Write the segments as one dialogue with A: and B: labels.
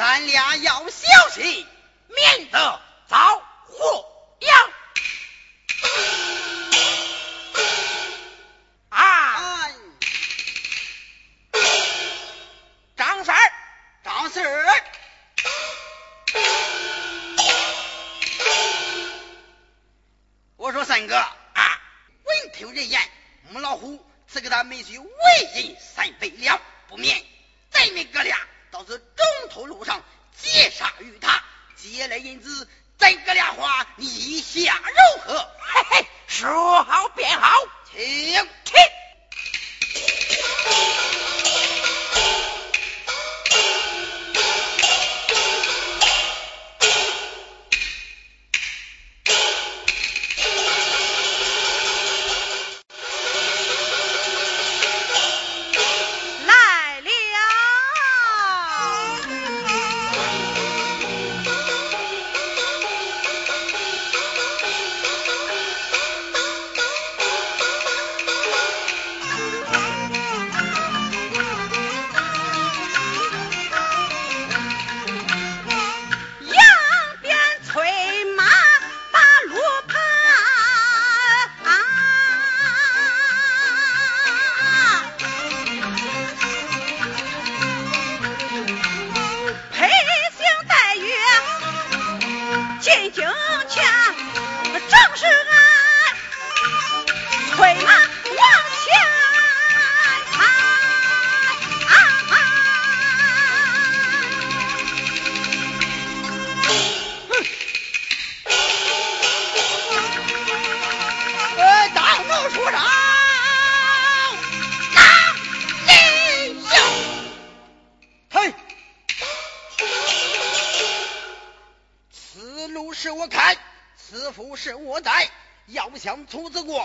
A: 咱俩要小心，
B: 免得遭祸。
A: 出
C: 子
A: 过。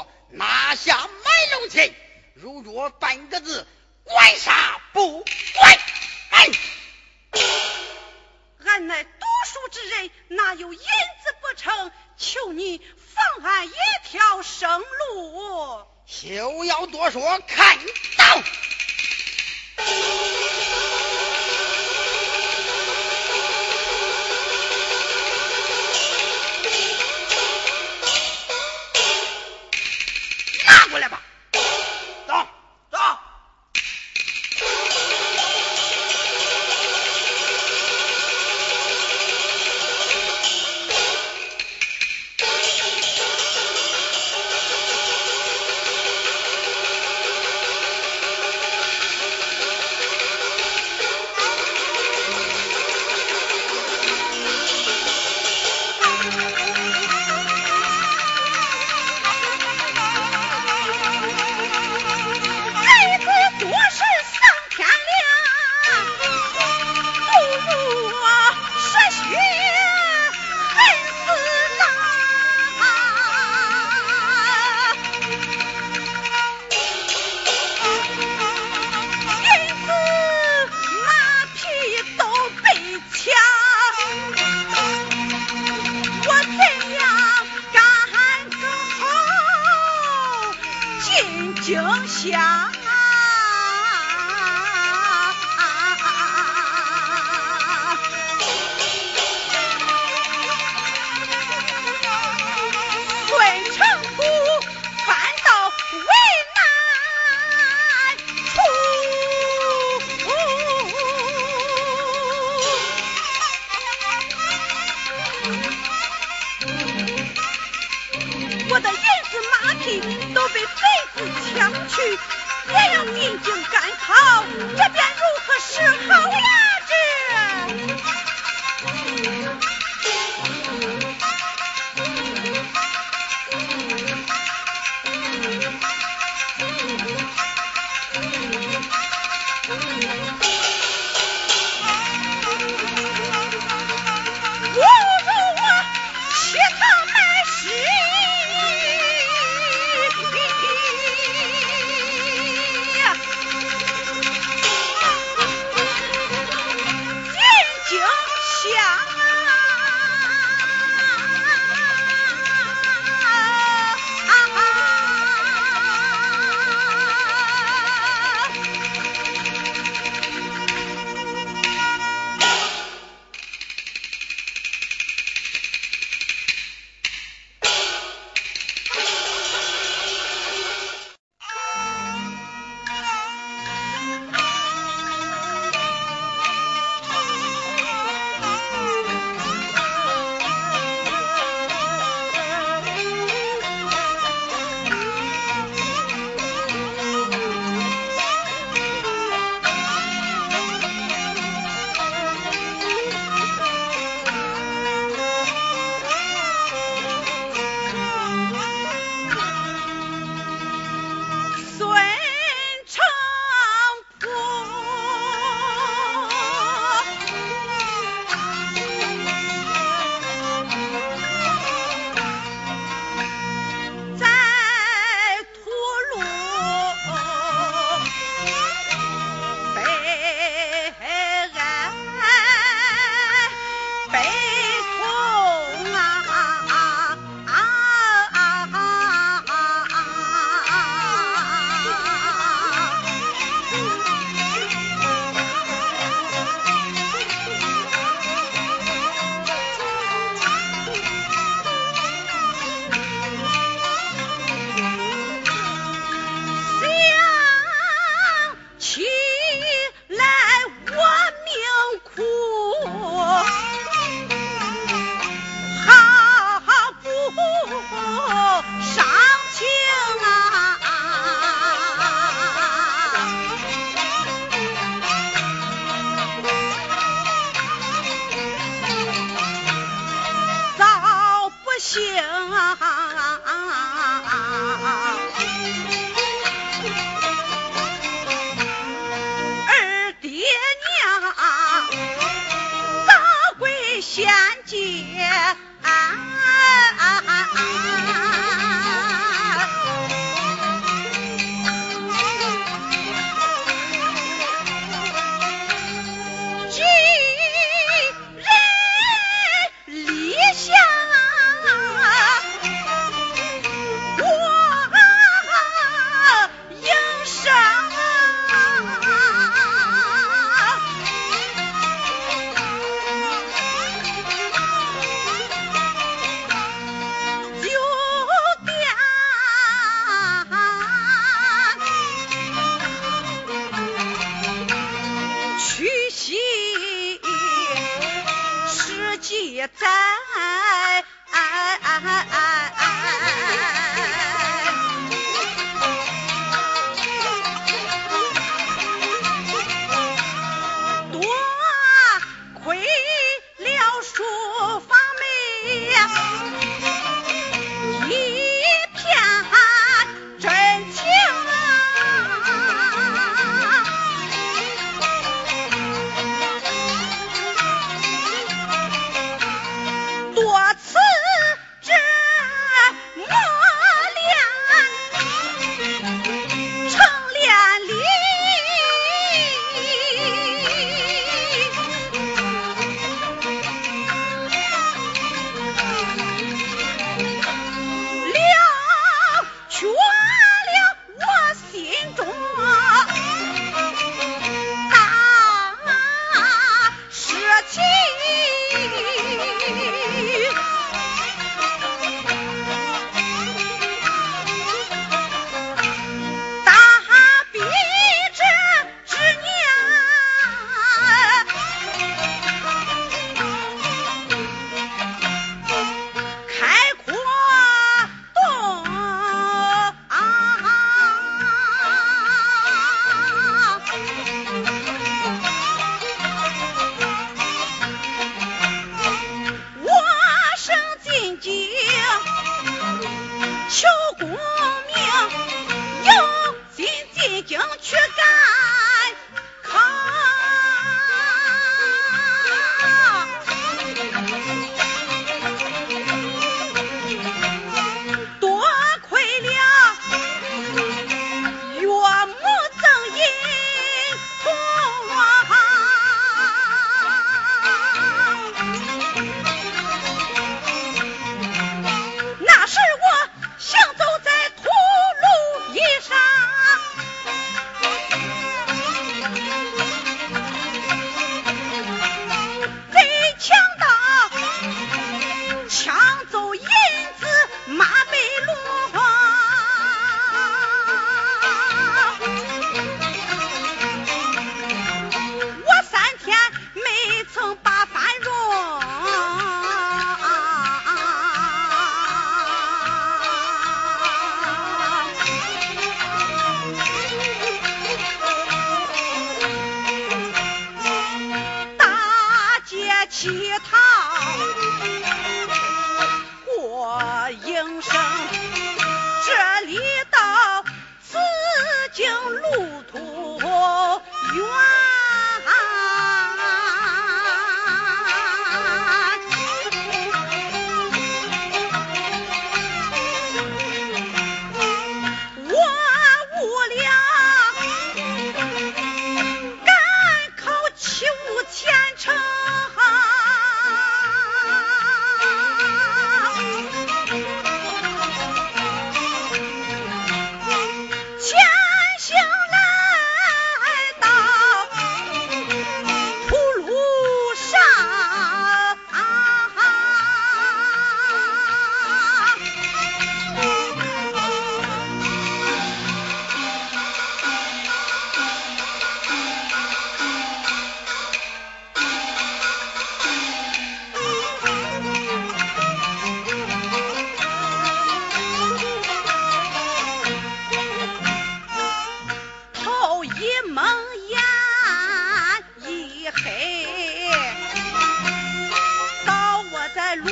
D: 在路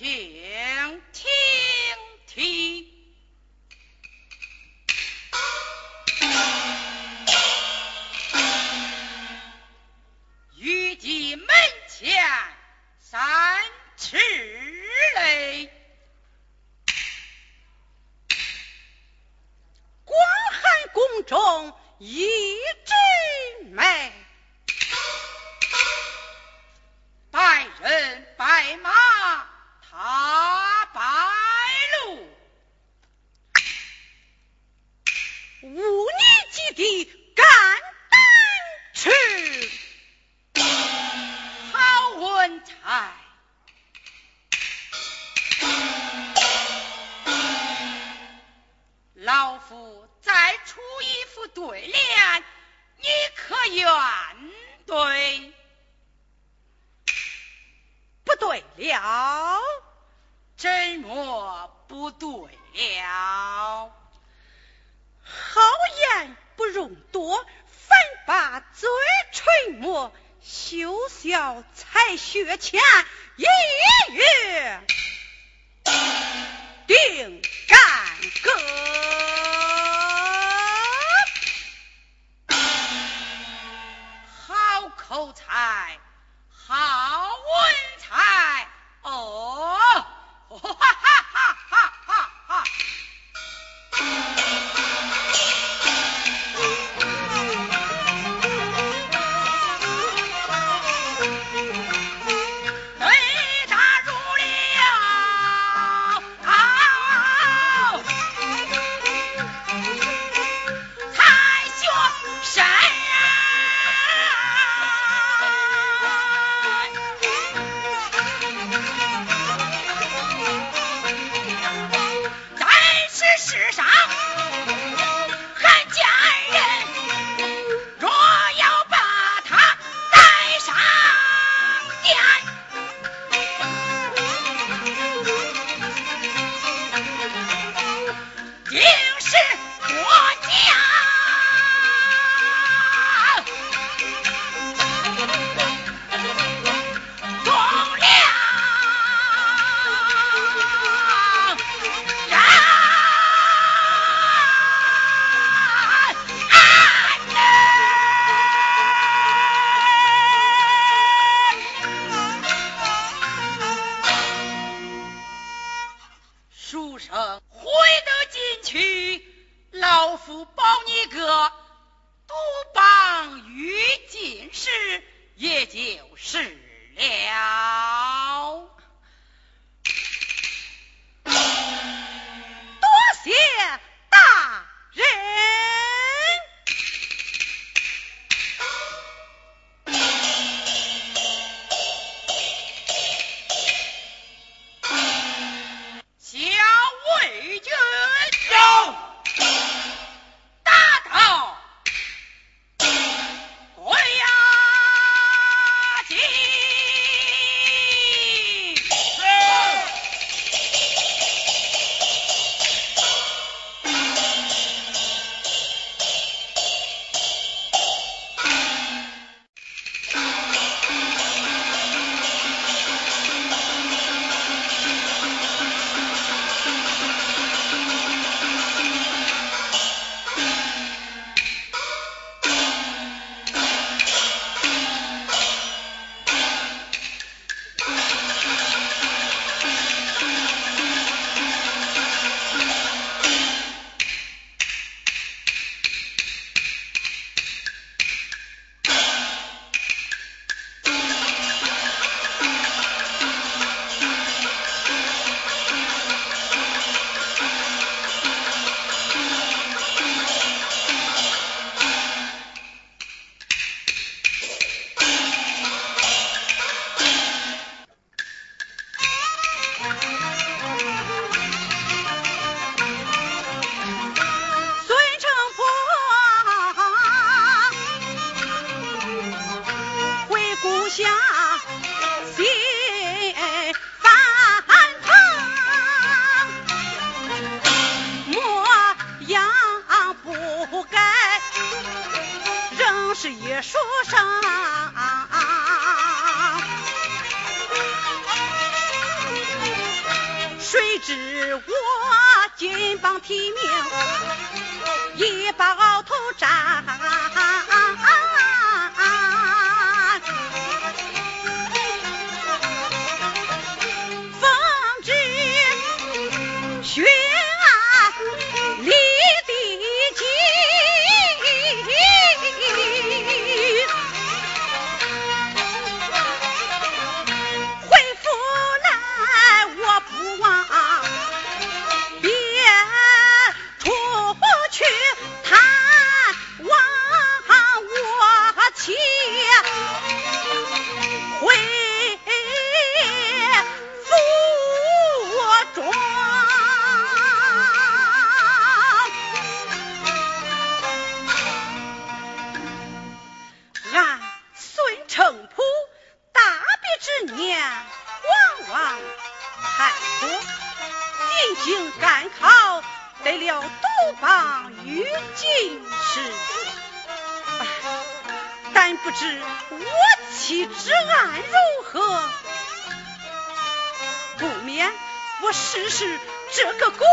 D: Gee. 是了。
C: 是
D: 这个狗。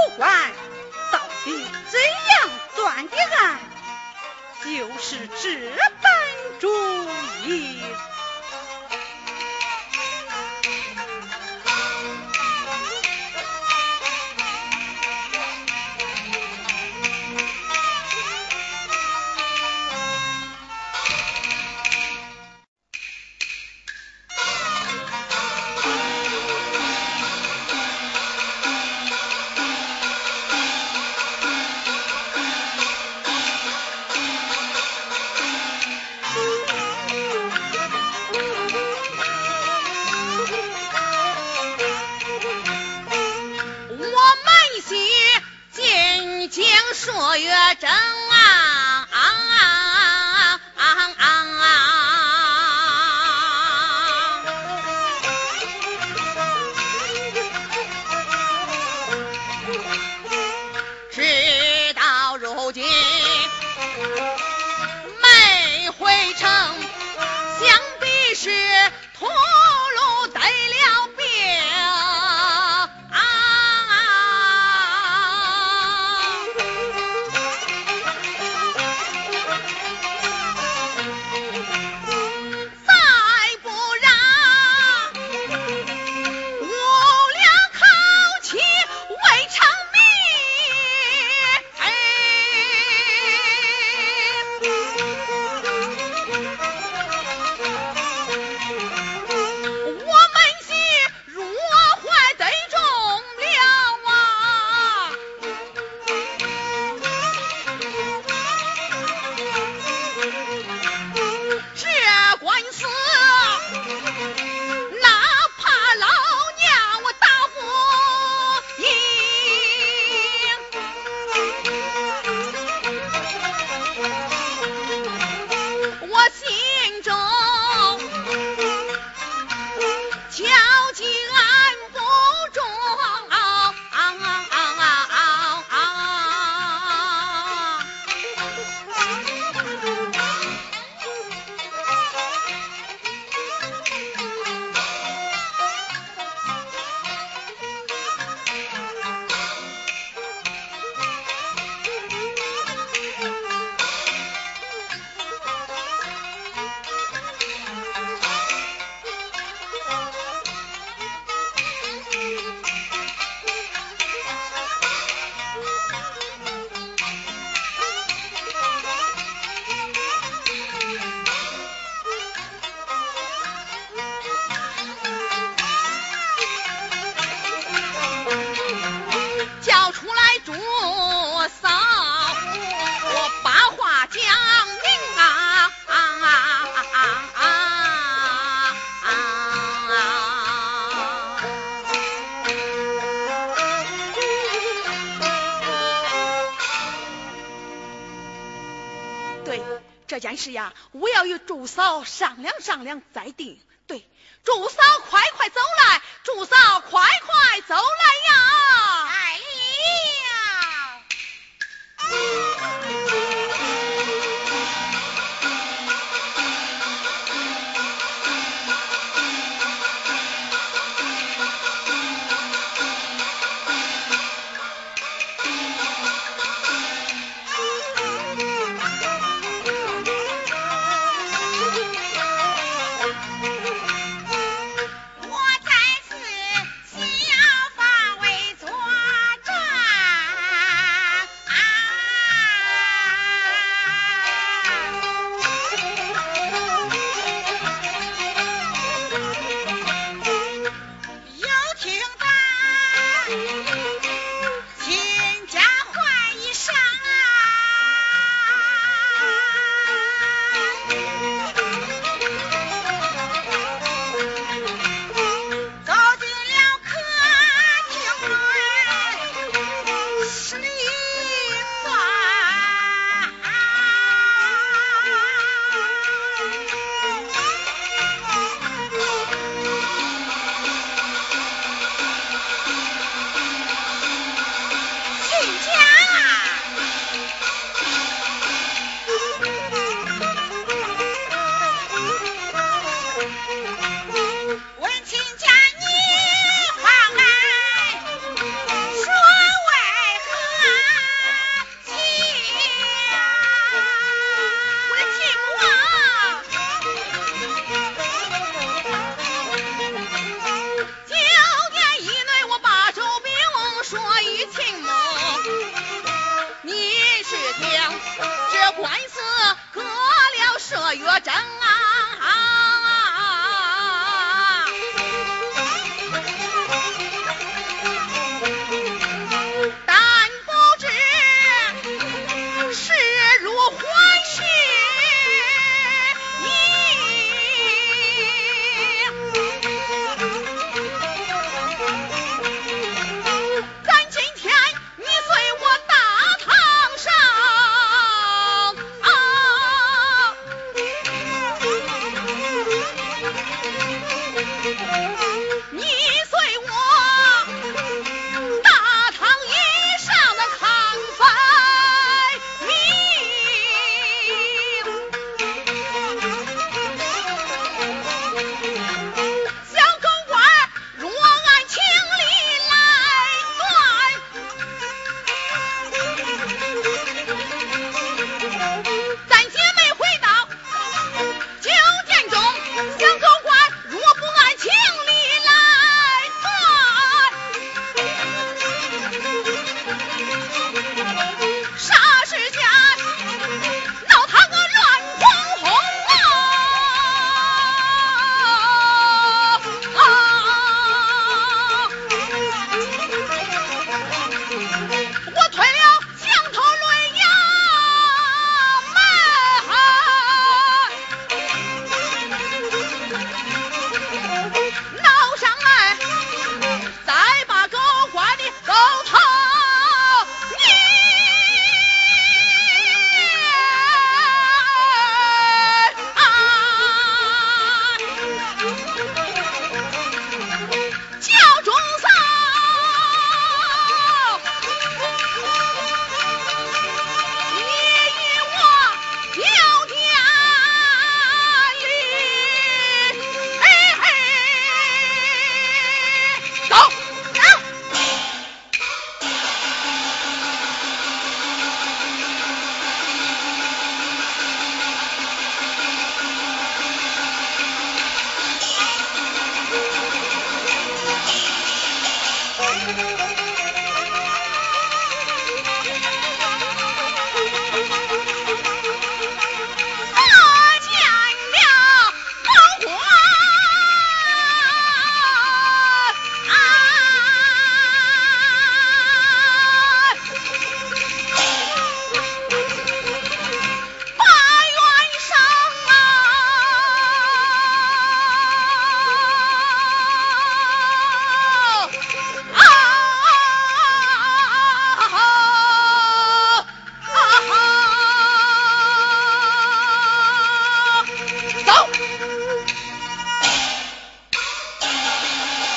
D: 是
C: 呀，我要与祝嫂商量商量再定。